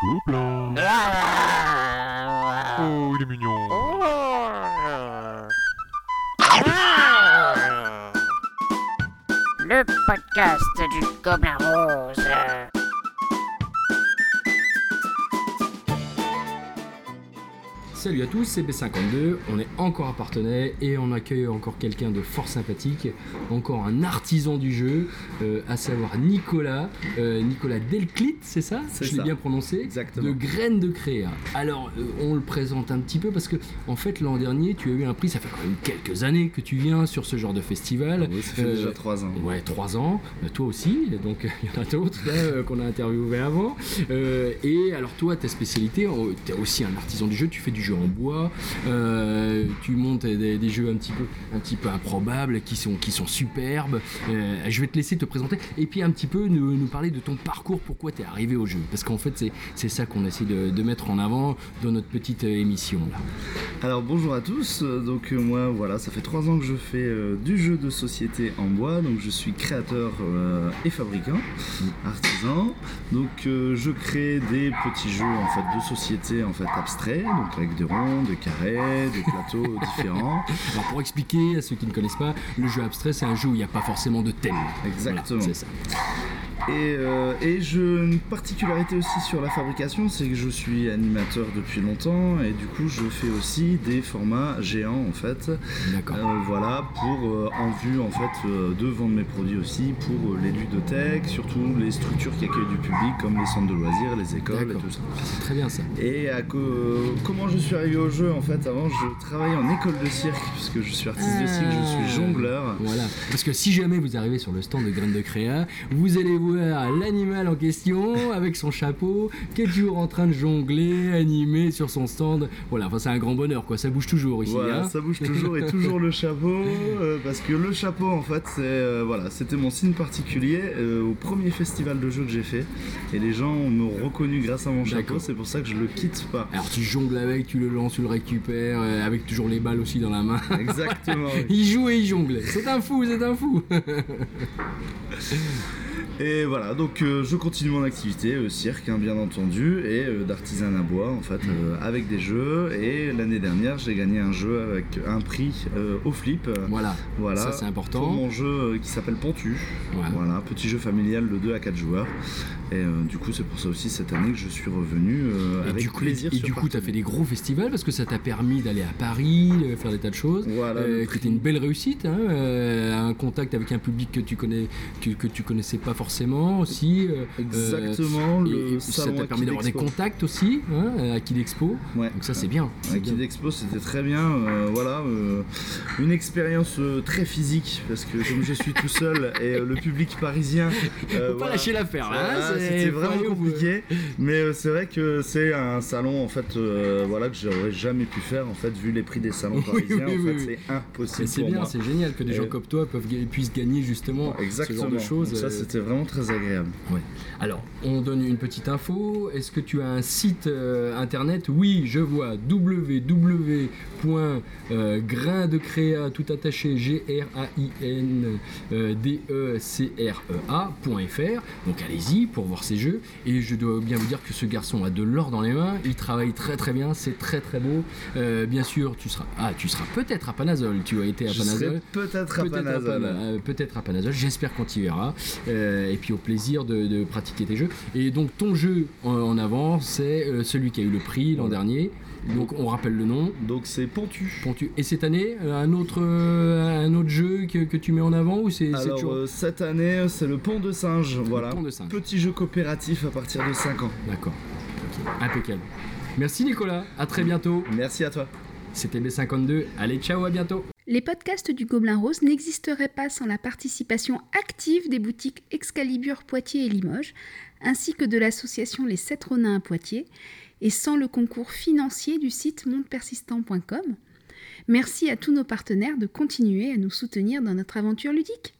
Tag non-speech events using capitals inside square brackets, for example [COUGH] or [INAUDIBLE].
Gobelin. Oh, il est mignon. Le podcast du Gobelin Rose. Salut à tous, c'est B52, on est encore à Partenay et on accueille encore quelqu'un de fort sympathique, encore un artisan du jeu, euh, à savoir Nicolas, euh, Nicolas Delclit, c'est ça Je l'ai bien prononcé Exactement. De Graines de Créa. Alors, euh, on le présente un petit peu parce que, en fait, l'an dernier, tu as eu un prix, ça fait quand même quelques années que tu viens sur ce genre de festival. Oui, ça fait déjà trois ans. Ouais, trois ans, toi aussi, donc [LAUGHS] il y en a d'autres euh, qu'on a interviewé avant. Et alors toi, ta spécialité, tu es aussi un artisan du jeu, tu fais du jeu en bois, euh, tu montes des, des jeux un petit peu, un petit peu improbables, qui sont, qui sont superbes. Euh, je vais te laisser te présenter et puis un petit peu nous, nous parler de ton parcours, pourquoi tu es arrivé au jeu. Parce qu'en fait, c'est- ça qu'on essaie de, de mettre en avant dans notre petite euh, émission. Là. Alors bonjour à tous, donc moi voilà, ça fait trois ans que je fais euh, du jeu de société en bois, donc je suis créateur et fabricant, artisan. Donc je crée des petits jeux en fait de société en fait abstraits, donc avec des ronds, des carrés, des plateaux [LAUGHS] différents. Alors pour expliquer à ceux qui ne connaissent pas, le jeu abstrait, c'est un jeu où il n'y a pas forcément de thème. Exactement. Voilà, c'est ça. Et, euh, et je, une particularité aussi sur la fabrication, c'est que je suis animateur depuis longtemps et du coup je fais aussi des formats géants en fait. D'accord. Euh, voilà, pour euh, en vue en fait de vendre mes produits aussi pour les ludothèques, surtout les structures qui accueillent du public comme les centres de loisirs, les écoles et tout ça. C'est très bien ça. Et à comment je suis arrivé au jeu en fait? Avant je travaillais en école de cirque puisque je suis artiste de cirque, je Ah. suis jongleur. Voilà. Parce que si jamais vous arrivez sur le stand de Graines de Créa, vous allez l'animal en question avec son chapeau qui est toujours en train de jongler, animé sur son stand. Voilà, enfin c'est un grand bonheur quoi, ça bouge toujours ici. Voilà, hein. ça bouge toujours et toujours le chapeau euh, parce que le chapeau en fait c'est euh, voilà, c'était mon signe particulier euh, au premier festival de jeu que j'ai fait et les gens m'ont reconnu grâce à mon chapeau, c'est pour ça que je le quitte pas. Alors tu jongles avec, tu le lances, tu le récupères, avec toujours les balles aussi dans la main. Exactement. [LAUGHS] il joue et il jongle. C'est un fou, c'est un fou. [LAUGHS] Et voilà, donc euh, je continue mon activité, euh, cirque hein, bien entendu, et euh, d'artisanat bois en fait, euh, avec des jeux. Et l'année dernière, j'ai gagné un jeu avec un prix au flip. voilà. voilà, Ça c'est important. pour mon jeu qui s'appelle Pontu. Ouais. Voilà, petit jeu familial de 2 à 4 joueurs. Et euh, du coup, c'est pour ça aussi cette année que je suis revenu euh, avec du coup, plaisir. et du coup, tu as fait des gros festivals parce que ça t'a permis d'aller à Paris, faire des tas de choses. Voilà, Euh, prix. une belle réussite, hein, un contact avec un public que tu connais, que, que tu connaissais pas forcément aussi. Exactement, et- ça t'a permis d'avoir des contacts aussi hein, à Kid Expo. Ouais. Donc ça c'est bien. Akid bien. Expo c'était très bien, voilà, une expérience très physique parce que comme je suis tout seul et le public parisien, [LAUGHS] Faut pas lâcher l'affaire hein, c'était vraiment compliqué, mais euh, c'est vrai que c'est un salon en fait, euh, voilà que j'aurais jamais pu faire en fait vu les prix des salons parisiens, en fait c'est impossible c'est bien, c'est génial que des gens comme toi peuvent, puissent gagner justement Exactement. ce genre de choses. Ça euh, c'était vraiment très agréable. Ouais. Alors, on donne une petite info. Est-ce que tu as un site internet? Oui, je vois www.graindecréa tout attaché G R A I N D E C R E A.fr. Donc allez-y pour voir ces jeux et je dois bien vous dire que ce garçon a de l'or dans les mains, il travaille très très bien, c'est très très beau. Euh, bien sûr, tu seras ah, tu seras peut-être à Panazol, tu as été à Panazol. peut-être à à, Panazol. Pana- euh, peut-être à Panazol, j'espère qu'on t'y verra. Euh, et puis au plaisir de, de pratiquer tes jeux. Et donc ton jeu en, en avant, c'est celui qui a eu le prix l'an dernier. Donc on rappelle le nom. Donc c'est Pontu. Pontu. Et cette année, un autre, euh, un autre jeu que, que tu mets en avant ou c'est toujours euh, cette année c'est le Pont de Singe, voilà. Pont de Singe. Petit jeu coopératif à partir de 5 ans. D'accord. Ok. Impeccable. Merci Nicolas. À très bientôt. Merci à toi. C'était B52. Allez, ciao, à bientôt. Les podcasts du Gobelin Rose n'existeraient pas sans la participation active des boutiques Excalibur Poitiers et Limoges, ainsi que de l'association Les Sept Ronins à Poitiers, et sans le concours financier du site mondepersistant.com. Merci à tous nos partenaires de continuer à nous soutenir dans notre aventure ludique.